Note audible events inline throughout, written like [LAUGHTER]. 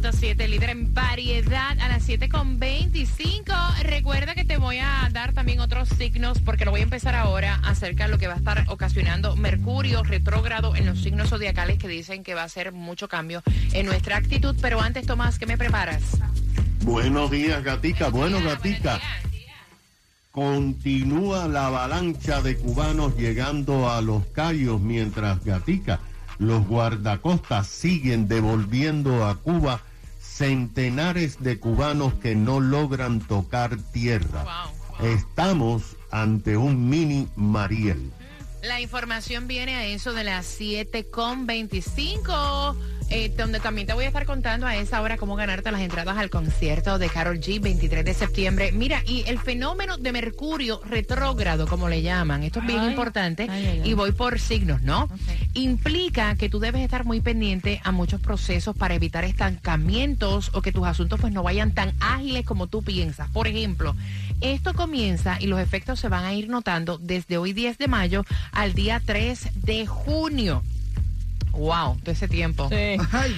106.7, líder en variedad a las 7.25. Recuerda que te voy a dar también otros signos porque lo voy a empezar ahora acerca de lo que va a estar ocasionando Mercurio retrógrado en los signos zodiacales que dicen que va a ser mucho cambio en nuestra actitud. Pero antes, Tomás, ¿qué me preparas? Buenos días, gatica. Bueno, gatica. Continúa la avalancha de cubanos llegando a los callos mientras gatica. Los guardacostas siguen devolviendo a Cuba centenares de cubanos que no logran tocar tierra. Estamos ante un mini Mariel. La información viene a eso de las 7.25. Eh, donde también te voy a estar contando a esa hora cómo ganarte las entradas al concierto de Carol G 23 de septiembre. Mira, y el fenómeno de Mercurio retrógrado, como le llaman, esto es bien importante, y voy por signos, ¿no? Implica que tú debes estar muy pendiente a muchos procesos para evitar estancamientos o que tus asuntos pues no vayan tan ágiles como tú piensas. Por ejemplo, esto comienza y los efectos se van a ir notando desde hoy 10 de mayo al día 3 de junio. Wow, todo ese tiempo. Sí.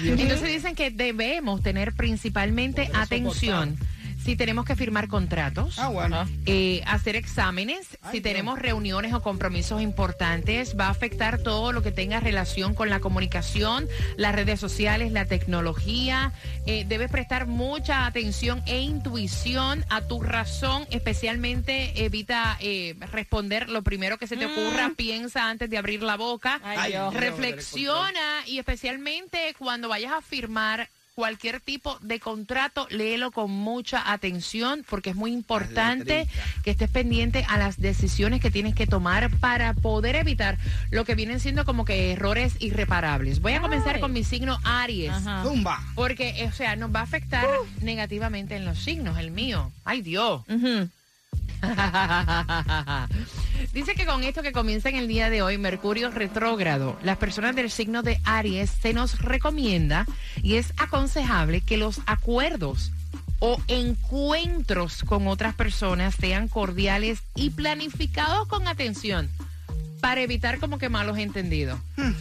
Entonces dicen que debemos tener principalmente atención si tenemos que firmar contratos, ah, eh, hacer exámenes, si tenemos reuniones o compromisos importantes, va a afectar todo lo que tenga relación con la comunicación, las redes sociales, la tecnología. Eh, debes prestar mucha atención e intuición a tu razón, especialmente evita eh, responder lo primero que se te ocurra, mm. piensa antes de abrir la boca, reflexiona y especialmente cuando vayas a firmar cualquier tipo de contrato, léelo con mucha atención porque es muy importante que estés pendiente a las decisiones que tienes que tomar para poder evitar lo que vienen siendo como que errores irreparables. Voy a comenzar con mi signo Aries. Zumba. Porque, o sea, nos va a afectar negativamente en los signos, el mío. Ay, Dios. [LAUGHS] Dice que con esto que comienza en el día de hoy, Mercurio retrógrado, las personas del signo de Aries se nos recomienda y es aconsejable que los acuerdos o encuentros con otras personas sean cordiales y planificados con atención para evitar como que malos entendidos. Hmm.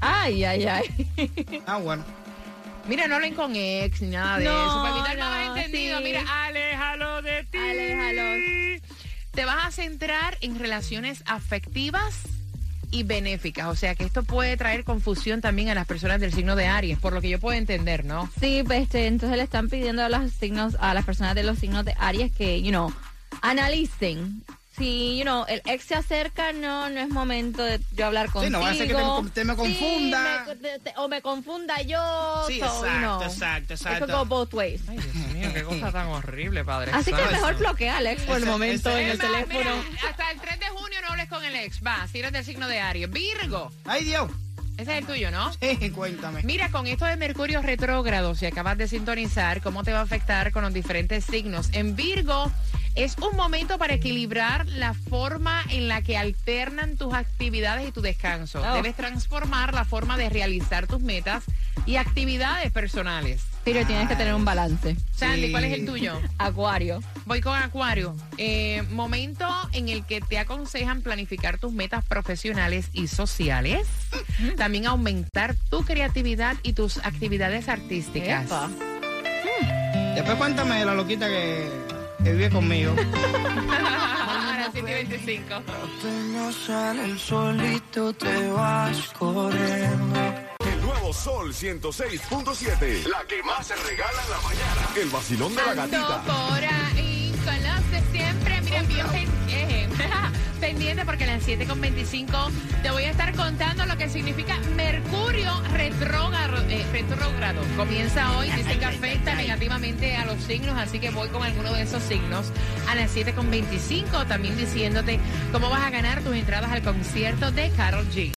Ay, ay, ay. Ah, bueno. Mira, no hablen con ex ni nada de eso. Para evitar malos entendidos, mira, aléjalo de ti. Te vas a centrar en relaciones afectivas y benéficas. O sea que esto puede traer confusión también a las personas del signo de Aries, por lo que yo puedo entender, ¿no? Sí, pues este, entonces le están pidiendo a los signos, a las personas de los signos de Aries que, you know, analicen si, you know, el ex se acerca, no, no es momento de yo hablar contigo. Sí, no va a ser que te, me confunda. o me confunda yo. Sí, exacto, exacto, exacto. Eso go both ways. Ay, Dios mío, qué cosa tan horrible, padre. Así que mejor bloquea al ex por el momento en el teléfono. hasta el 3 de junio no hables con el ex. Va, si eres del signo de Aries. Virgo. Ay, Dios. Ese es el tuyo, ¿no? Sí, cuéntame. Mira, con esto de Mercurio retrógrado, si acabas de sintonizar, ¿cómo te va a afectar con los diferentes signos? En Virgo, es un momento para equilibrar la forma en la que alternan tus actividades y tu descanso. Oh. Debes transformar la forma de realizar tus metas y actividades personales. Pero tienes que tener un balance. Sandy, ¿cuál es el tuyo? [LAUGHS] Acuario. Voy con Acuario. Eh, momento en el que te aconsejan planificar tus metas profesionales y sociales. También aumentar tu creatividad y tus actividades artísticas. Después cuéntame la loquita que, que vive conmigo. [LAUGHS] Ahora sí, 25. sale el solito, te vas corriendo. Sol 106.7. La que más se regala en la mañana. El vacilón de la gatita. por ahí pendiente porque a las 7.25 te voy a estar contando lo que significa Mercurio retrógrado. Eh, retrógrado. Comienza hoy, dicen que afecta negativamente a los signos, así que voy con alguno de esos signos a las 7.25, también diciéndote cómo vas a ganar tus entradas al concierto de Carol G.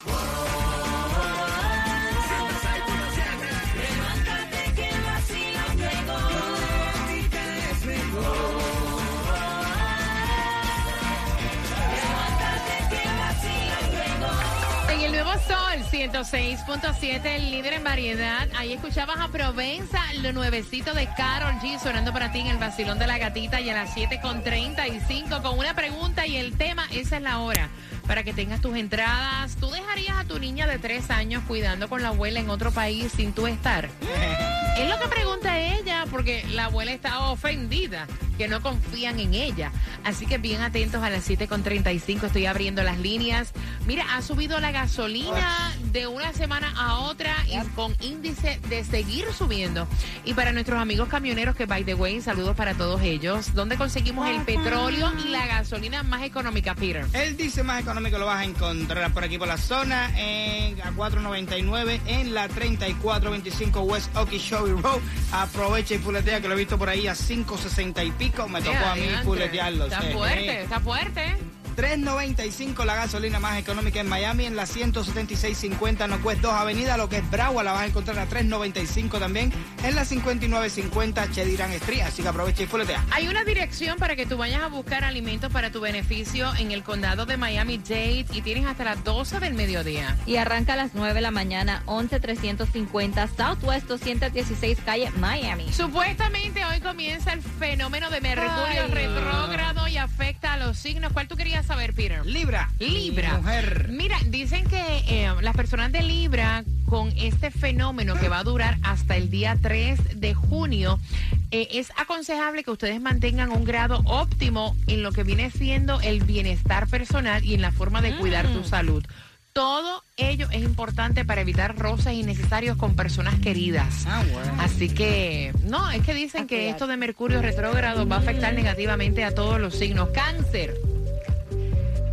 106.7, el líder en variedad. Ahí escuchabas a Provenza, lo nuevecito de Carol G, sonando para ti en el vacilón de la gatita y a las 7.35 con una pregunta y el tema, esa es la hora para que tengas tus entradas. ¿Tú dejarías a tu niña de tres años cuidando con la abuela en otro país sin tú estar? [LAUGHS] es lo que pregunta ella, porque la abuela está ofendida, que no confían en ella. Así que bien atentos a las 7.35, estoy abriendo las líneas. Mira, ha subido la gasolina de una semana a otra y con índice de seguir subiendo. Y para nuestros amigos camioneros, que by the way, saludos para todos ellos, ¿dónde conseguimos el petróleo y la gasolina más económica, Peter? El dice más económico lo vas a encontrar por aquí por la zona, en, a 4.99 en la 3425 West Okeechobee Road. Aprovecha y fuletea que lo he visto por ahí a 5.60 y pico. Me tocó a mí fuletearlo. Está fuerte, está fuerte. 3.95 la gasolina más económica en Miami, en la 176.50 no cuesta 2 Avenida, lo que es Bragua la vas a encontrar a 3.95 también, en la 59.50 Chediran Street, así que aprovecha y fuletea. Hay una dirección para que tú vayas a buscar alimentos para tu beneficio en el condado de Miami-Dade y tienes hasta las 12 del mediodía. Y arranca a las 9 de la mañana, 11.350 Southwest 216 calle Miami. Supuestamente hoy comienza el fenómeno de Mercurio retrógrado y afecta a los signos. ¿Cuál tú querías saber, Peter? Libra. Libra. Mujer. Mira, dicen que eh, las personas de Libra con este fenómeno que va a durar hasta el día 3 de junio, eh, es aconsejable que ustedes mantengan un grado óptimo en lo que viene siendo el bienestar personal y en la forma de cuidar tu salud. Todo ello es importante para evitar roces innecesarios con personas queridas. Ah, bueno. Así que, no, es que dicen que esto de Mercurio retrógrado va a afectar negativamente a todos los signos. Cáncer.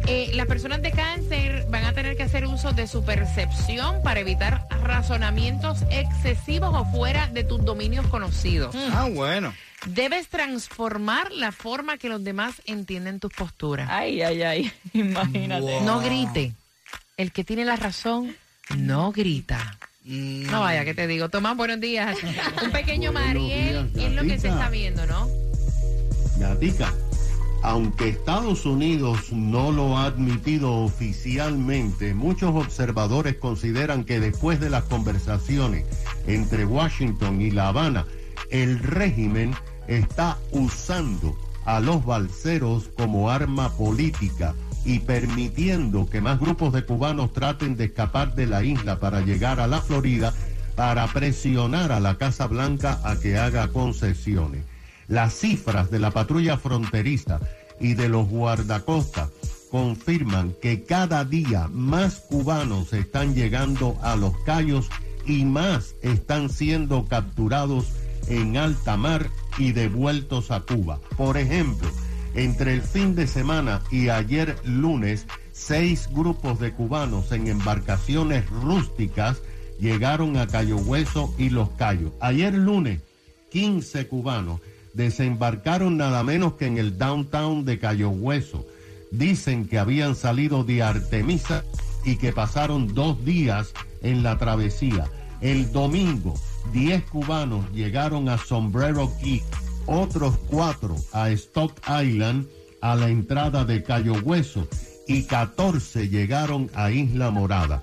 Eh, las personas de cáncer van a tener que hacer uso de su percepción para evitar razonamientos excesivos o fuera de tus dominios conocidos. Ah, bueno. Debes transformar la forma que los demás entienden tus posturas. Ay, ay, ay, [LAUGHS] imagínate. No grite. El que tiene la razón no grita. Mm. No vaya, que te digo. Tomás, buenos días. Un pequeño Buenos Mariel días, es lo que se está viendo, ¿no? Gatica, aunque Estados Unidos no lo ha admitido oficialmente, muchos observadores consideran que después de las conversaciones entre Washington y La Habana, el régimen está usando a los balseros como arma política y permitiendo que más grupos de cubanos traten de escapar de la isla para llegar a la Florida para presionar a la Casa Blanca a que haga concesiones. Las cifras de la patrulla fronteriza y de los guardacostas confirman que cada día más cubanos están llegando a los Cayos y más están siendo capturados en alta mar y devueltos a Cuba. Por ejemplo, entre el fin de semana y ayer lunes, seis grupos de cubanos en embarcaciones rústicas llegaron a Cayo Hueso y Los Cayos. Ayer lunes, 15 cubanos desembarcaron nada menos que en el downtown de Cayo Hueso. Dicen que habían salido de Artemisa y que pasaron dos días en la travesía. El domingo, 10 cubanos llegaron a Sombrero Key, otros cuatro a Stock Island, a la entrada de Cayo Hueso, y 14 llegaron a Isla Morada.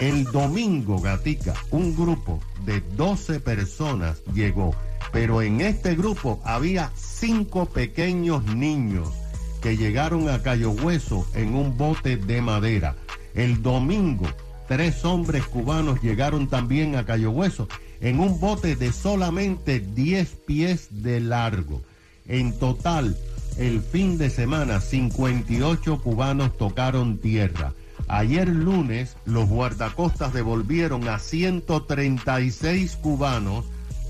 El domingo, Gatica, un grupo de 12 personas llegó, pero en este grupo había cinco pequeños niños que llegaron a Cayo Hueso en un bote de madera. El domingo, tres hombres cubanos llegaron también a Cayo Hueso en un bote de solamente 10 pies de largo. En total, el fin de semana, 58 cubanos tocaron tierra. Ayer lunes, los guardacostas devolvieron a 136 cubanos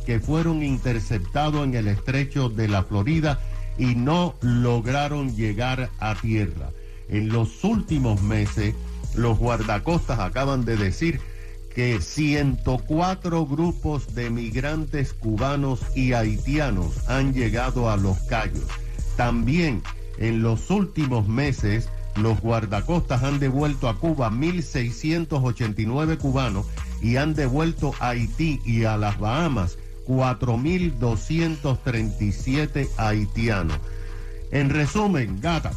que fueron interceptados en el estrecho de la Florida y no lograron llegar a tierra. En los últimos meses, los guardacostas acaban de decir que 104 grupos de migrantes cubanos y haitianos han llegado a Los Cayos. También en los últimos meses, los guardacostas han devuelto a Cuba 1.689 cubanos y han devuelto a Haití y a las Bahamas 4.237 haitianos. En resumen, gata,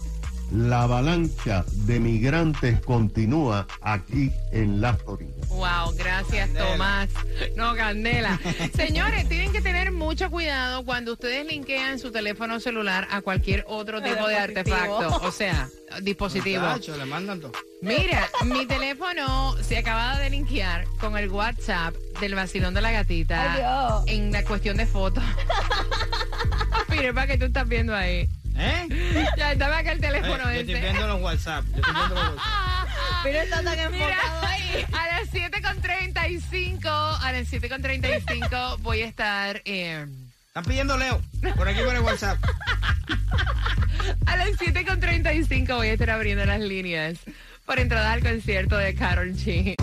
la avalancha de migrantes continúa aquí en la Florida. Wow, gracias Tomás. No, Candela. Señores, tienen que tener mucho cuidado cuando ustedes linkean su teléfono celular a cualquier otro tipo de artefacto. O sea, dispositivo. le mandan todo. Mira, mi teléfono se acaba de linkear con el WhatsApp del vacilón de la gatita en la cuestión de fotos. [LAUGHS] Mire, para que tú estás viendo ahí. ¿Eh? Ya estaba acá el teléfono eh. Yo estoy viendo los WhatsApp. Yo estoy viendo los [LAUGHS] WhatsApp. Pero está tan enfocado ahí. A las 7.35, a las 7.35 voy a estar... Eh, Están pidiendo Leo, por aquí por el WhatsApp. [LAUGHS] a las 7.35 voy a estar abriendo las líneas por entrada al concierto de Carol G.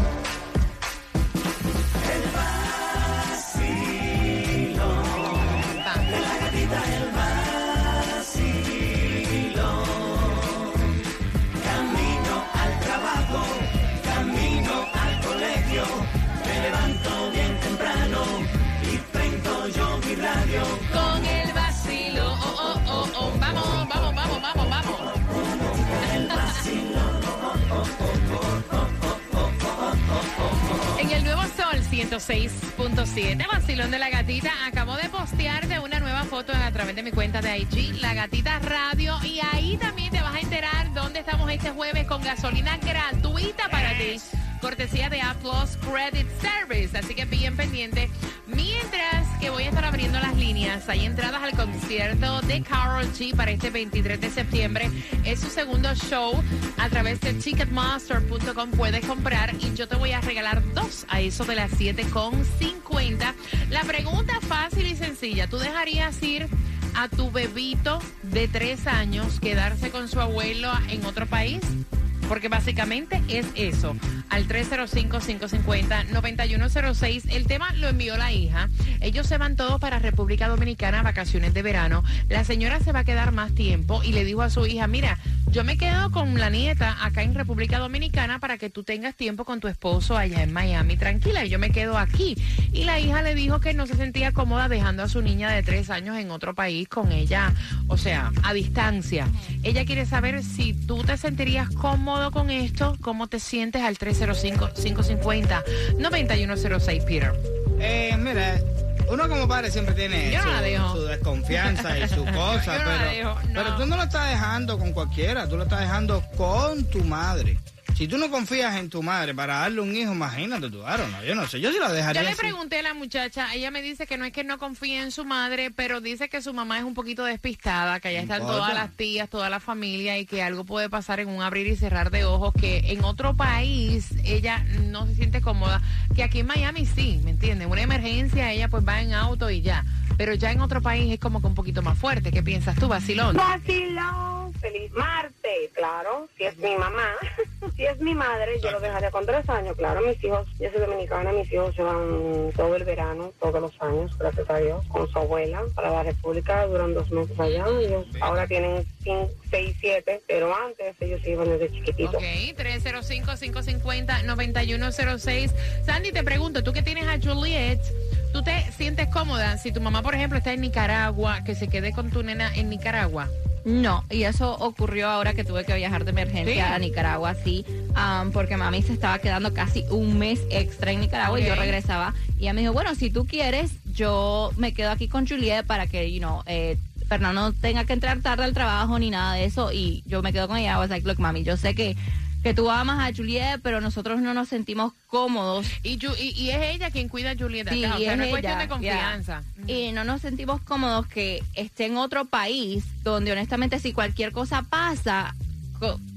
106.7, Vacilón de la Gatita, acabo de postear de una nueva foto a través de mi cuenta de IG, La Gatita Radio, y ahí también te vas a enterar dónde estamos este jueves con gasolina gratuita para ti. Cortesía de Applause Credit Service. Así que bien pendiente. Mientras voy a estar abriendo las líneas, hay entradas al concierto de Carol G para este 23 de septiembre. Es su segundo show. A través de ticketmaster.com puedes comprar y yo te voy a regalar dos a eso de las 7.50. La pregunta fácil y sencilla. ¿Tú dejarías ir a tu bebito de tres años quedarse con su abuelo en otro país? Porque básicamente es eso. Al 305-550-9106. El tema lo envió la hija. Ellos se van todos para República Dominicana vacaciones de verano. La señora se va a quedar más tiempo y le dijo a su hija, mira, yo me quedo con la nieta acá en República Dominicana para que tú tengas tiempo con tu esposo allá en Miami. Tranquila, yo me quedo aquí. Y la hija le dijo que no se sentía cómoda dejando a su niña de tres años en otro país con ella, o sea, a distancia. Ella quiere saber si tú te sentirías cómodo con esto, cómo te sientes al 305-550-9106, Peter. Eh, mira, uno como padre siempre tiene su, desconfianza y su [LAUGHS] cosa, pero, pero tú no lo estás dejando con cualquiera, tú lo estás dejando con tu madre. Si tú no confías en tu madre para darle un hijo, imagínate tú, Aaron, no, yo no sé, yo sí la dejaría. Yo le pregunté a la muchacha, ella me dice que no es que no confíe en su madre, pero dice que su mamá es un poquito despistada, que allá están todas las tías, toda la familia y que algo puede pasar en un abrir y cerrar de ojos, que en otro país ella no se siente cómoda, que aquí en Miami sí, ¿me entiendes? Una emergencia, ella pues va en auto y ya, pero ya en otro país es como que un poquito más fuerte. ¿Qué piensas tú, Basilón? Basilón, feliz martes, claro, si es mi mamá. [LAUGHS] si es mi madre, yo lo dejaría con tres años, claro. Mis hijos, yo soy dominicana, mis hijos se van todo el verano, todos los años, gracias a Dios, con su abuela para la República, duran dos meses allá. Ellos ahora tienen cinco, seis, siete, pero antes ellos iban desde chiquititos. Ok, 305-550-9106. Sandy, te pregunto, tú que tienes a Juliet, ¿tú te sientes cómoda si tu mamá, por ejemplo, está en Nicaragua, que se quede con tu nena en Nicaragua? No, y eso ocurrió ahora que tuve que viajar de emergencia a Nicaragua, sí, porque mami se estaba quedando casi un mes extra en Nicaragua y yo regresaba. Y ella me dijo, bueno, si tú quieres, yo me quedo aquí con Juliet para que, you know, eh, Fernando no tenga que entrar tarde al trabajo ni nada de eso. Y yo me quedo con ella. I was like, look, mami, yo sé que que tú amas a Juliet, pero nosotros no nos sentimos cómodos. Y, y, es ella quien cuida a Juliet sí, o sea, no es cuestión de confianza. Y no nos sentimos cómodos que esté en otro país donde honestamente si cualquier cosa pasa,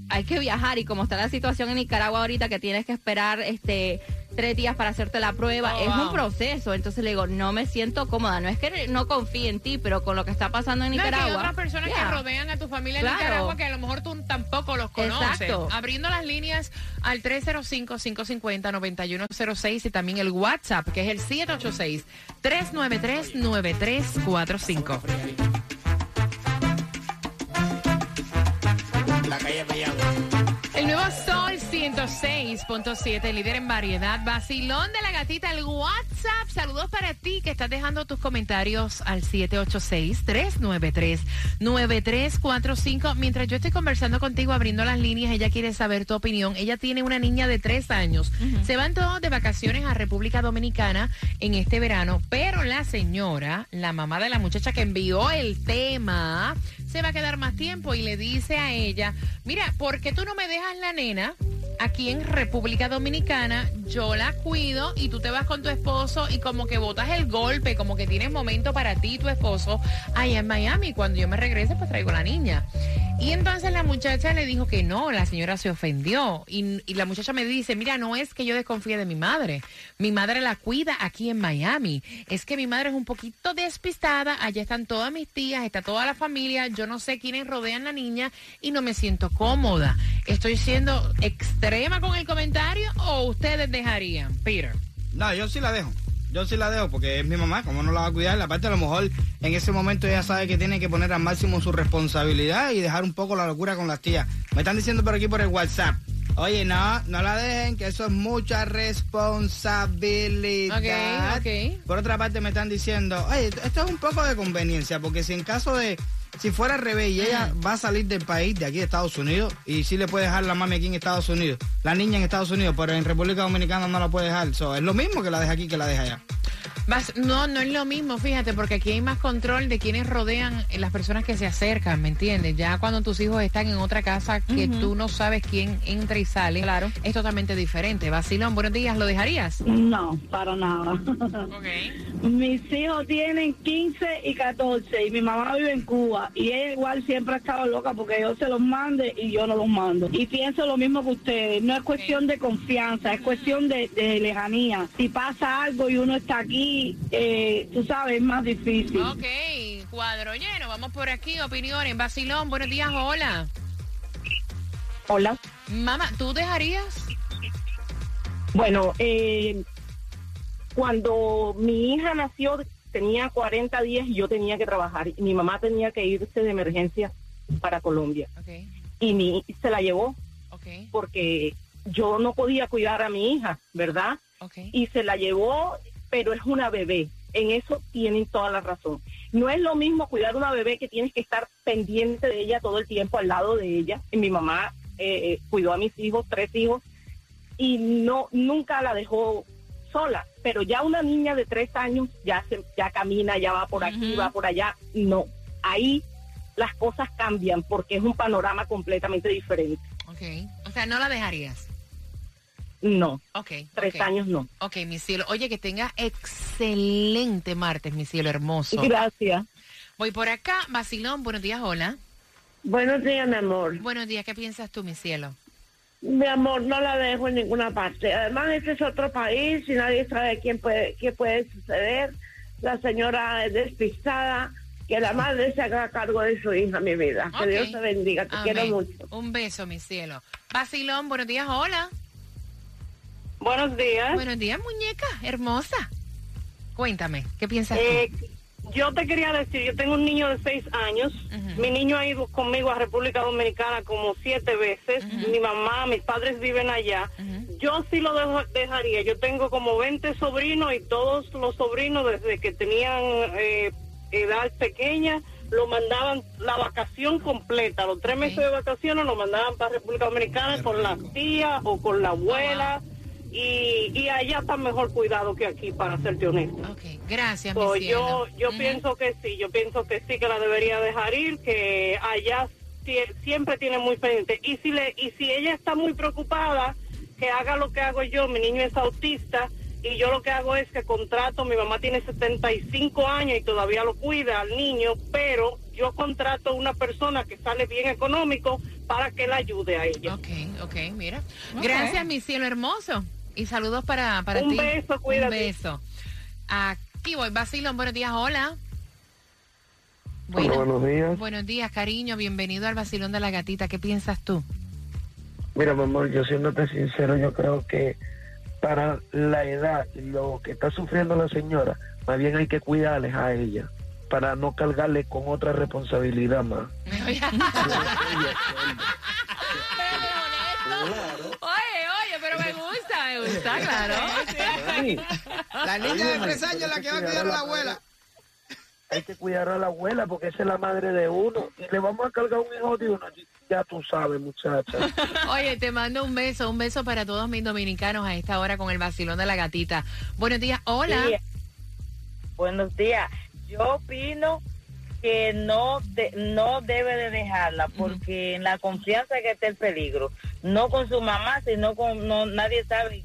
hay que viajar y como está la situación en Nicaragua ahorita que tienes que esperar este tres días para hacerte la prueba, oh, es un proceso. Entonces le digo, no me siento cómoda. No es que no confíe en ti, pero con lo que está pasando en Nicaragua. hay otras personas que rodean a tu familia en Nicaragua que a lo mejor tú tampoco los conoces. Exacto. Abriendo las líneas al 305-550-9106 y también el WhatsApp, que es el 786-393-9345. La calle El nuevo Sol 106.7, líder en variedad. Vacilón de la gatita, el WhatsApp. Saludos para ti que estás dejando tus comentarios al 786-393-9345. Mientras yo estoy conversando contigo, abriendo las líneas, ella quiere saber tu opinión. Ella tiene una niña de tres años. Se van todos de vacaciones a República Dominicana en este verano, pero la señora, la mamá de la muchacha que envió el tema, se va a quedar más tiempo y le dice a ella, mira, ¿por qué tú no me dejas la nena? Aquí en República Dominicana, yo la cuido y tú te vas con tu esposo y como que botas el golpe, como que tienes momento para ti y tu esposo allá en Miami. Cuando yo me regrese, pues traigo la niña. Y entonces la muchacha le dijo que no, la señora se ofendió. Y, la muchacha me dice, mira, no es que yo desconfíe de mi madre. Mi madre la cuida aquí en Miami. Es que mi madre es un poquito despistada. Allá están todas mis tías, está toda la familia. Yo no sé quiénes rodean la niña y no me siento cómoda. ¿Estoy siendo extrema con el comentario o ustedes dejarían, Peter? No, yo sí la dejo. Yo sí la dejo porque es mi mamá, ¿cómo no la va a cuidar? Aparte, a lo mejor en ese momento ella sabe que tiene que poner al máximo su responsabilidad y dejar un poco la locura con las tías. Me están diciendo por aquí por el WhatsApp. Oye, no, no la dejen, que eso es mucha responsabilidad. Por otra parte, me están diciendo, oye, esto es un poco de conveniencia, porque si en caso de si fuera al revés y ella va a salir del país, de aquí de Estados Unidos, y sí le puede dejar la mami aquí en Estados Unidos, la niña en Estados Unidos, pero en República Dominicana no la puede dejar. es lo mismo que la deja aquí que la deja allá no, no es lo mismo, fíjate, porque aquí hay más control de quienes rodean las personas que se acercan, ¿me entiendes? Ya cuando tus hijos están en otra casa que tú no sabes quién entra y sale, claro. es totalmente diferente. Basilón, buenos días, ¿lo dejarías? No, para nada. Mis hijos tienen 15 y 14 y mi mamá vive en Cuba y ella igual siempre ha estado loca porque yo se los mande y yo no los mando. Y pienso lo mismo que ustedes, no es cuestión de confianza, es cuestión de, de lejanía. Si pasa algo y uno está aquí, eh, tú sabes, es más difícil. Ok, cuadro lleno. Vamos por aquí, opiniones. Basilón, buenos días, hola. Hola. Mamá, ¿tú dejarías? Bueno, eh, cuando mi hija nació tenía 40 días y yo tenía que trabajar. Y mi mamá tenía que irse de emergencia para Colombia. Okay. Y mi, se la llevó okay. porque yo no podía cuidar a mi hija, ¿verdad? Okay. Y se la llevó pero es una bebé. En eso tienen toda la razón. No es lo mismo cuidar una bebé que tienes que estar pendiente de ella todo el tiempo al lado de ella. Y mi mamá eh, eh, cuidó a mis hijos, tres hijos, y no nunca la dejó sola. Pero ya una niña de tres años ya se, ya camina, ya va por aquí, va por allá. No, ahí las cosas cambian porque es un panorama completamente diferente. Ok, o sea, no la dejarías. No. Ok. Tres años no. Ok, mi cielo. Oye, que tenga excelente martes, mi cielo hermoso. Gracias. Voy por acá. Basilón, buenos días, hola. Buenos días, mi amor. Buenos días, ¿qué piensas tú, mi cielo? Mi amor, no la dejo en ninguna parte. Además, este es otro país y nadie sabe quién puede, qué puede suceder. La señora es despistada. Que la madre se haga cargo de su hija, mi vida. Que Dios te bendiga. Te quiero mucho. Un beso, mi cielo. Basilón, buenos días, hola. Buenos días. Buenos días, muñeca, hermosa. Cuéntame, ¿qué piensas eh, Yo te quería decir, yo tengo un niño de seis años. Mi niño ha ido conmigo a República Dominicana como siete veces. Mi mamá, mis padres viven allá. Yo sí lo dejaría. Yo tengo como 20 sobrinos y todos los sobrinos desde que tenían eh, edad pequeña lo mandaban la vacación completa, los tres meses de vacaciones lo mandaban para República Dominicana con la tía o con la abuela y, allá está mejor cuidado que aquí, para serte honesto. gracias. yo yo pienso que sí, yo pienso que sí que la debería dejar ir, que allá siempre tiene muy pendiente. Y si, le, y si ella está muy preocupada, que haga lo que hago yo, mi niño es autista y yo lo que hago es que contrato, mi mamá tiene 75 años y todavía lo cuida al niño, pero yo contrato una persona que sale bien económico para que la ayude a ella. Ok, ok, mira. Gracias, mi cielo hermoso. Y saludos para, para ti. Un beso, cuídate. Un beso. Aquí voy, Basilón, buenos días, hola. buenos días. Buenos días, cariño. Bienvenido al Basilón de la Gatita. ¿Qué piensas tú? Mira, mi amor, yo siéndote sincero, yo creo que para la edad, lo que está sufriendo la señora, más bien hay que cuidarles a ella para no cargarle con otra responsabilidad más. [LAUGHS] Oye, oye, pero me gusta, me gusta, claro. La niña de tres años la que va a cuidar a la abuela. Hay que cuidar a la abuela porque esa es la madre de uno. Y le vamos a cargar un hijo de uno. Ya tú sabes, muchacha. Oye, te mando un beso, un beso para todos mis dominicanos a esta hora con el vacilón de la gatita. Buenos días, hola. Buenos días. Yo opino que no no debe de dejarla porque en la confianza que está el peligro no con su mamá sino con no nadie sabe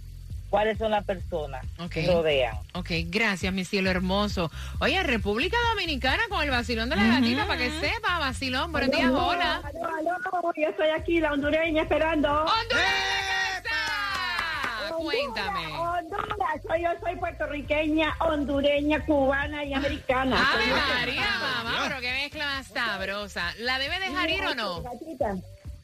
cuáles son las personas que rodean. Ok, gracias, mi cielo hermoso. Oye, República Dominicana con el vacilón de la gatita, para que sepa, vacilón. Buenos días, hola. yo estoy aquí, la hondureña, esperando. ¡Hondureña! Cuéntame. Honduras, soy, yo soy puertorriqueña, hondureña, cubana y americana. ¡Ay, María, mamá! Pero qué mezcla más sabrosa. ¿La debe dejar ir o no? Gatita.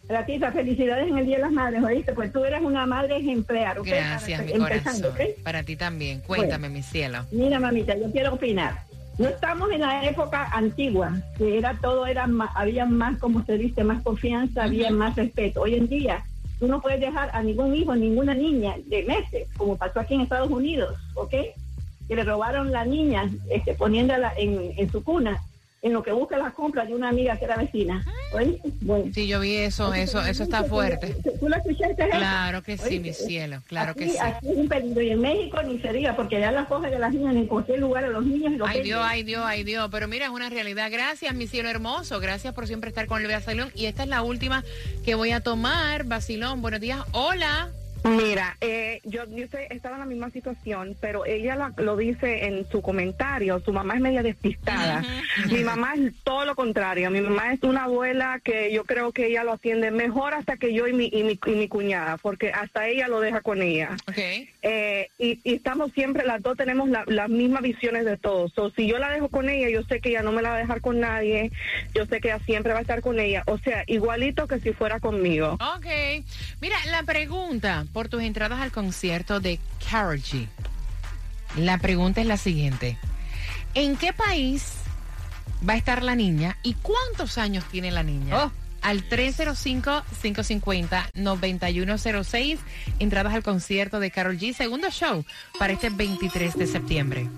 Gatita, felicidades en el Día de las Madres, ¿oíste? Pues tú eres una madre ejemplar. Gracias, mi corazón. Para ti también. Cuéntame, mi cielo. Mira, mamita, yo quiero opinar. No estamos en la época antigua, que era todo, era más, había más, como se dice, más confianza, había más respeto. Hoy en día, tú no puedes dejar a ningún hijo, ninguna niña de meses, como pasó aquí en Estados Unidos, ¿ok? Que le robaron la niña, este, poniéndola en, en su cuna en lo que busca las compras de una amiga que era vecina. Bueno. Sí, yo vi eso, eso, eso está fuerte. ¿Tú la escuchaste? Claro que sí, mi cielo, claro que sí. Aquí es un peligro y en México ni se diga, porque allá las cogen de las niñas en cualquier lugar, a los niños y los Ay Dios, ay Dios, ay Dios, pero mira, es una realidad. Gracias, mi cielo hermoso, gracias por siempre estar con el Basilón y esta es la última que voy a tomar, Basilón. Buenos días, hola. Mira, eh, yo, yo estaba en la misma situación, pero ella lo dice en su comentario, su mamá es media despistada. Mi mamá es todo lo contrario, mi mamá es una abuela que yo creo que ella lo atiende mejor hasta que yo y mi, y mi, y mi cuñada, porque hasta ella lo deja con ella. Eh, y, estamos siempre, las dos tenemos las mismas visiones de todo. So, si yo la dejo con ella, yo sé que ella no me la va a dejar con nadie, yo sé que ella siempre va a estar con ella, o sea, igualito que si fuera conmigo. Ok, mira, la pregunta por tus entradas al concierto de Karol G. La pregunta es la siguiente. ¿En qué país va a estar la niña y cuántos años tiene la niña? Oh. Al 305-550-9106, entradas al concierto de Carol G, segundo show para este 23 de septiembre.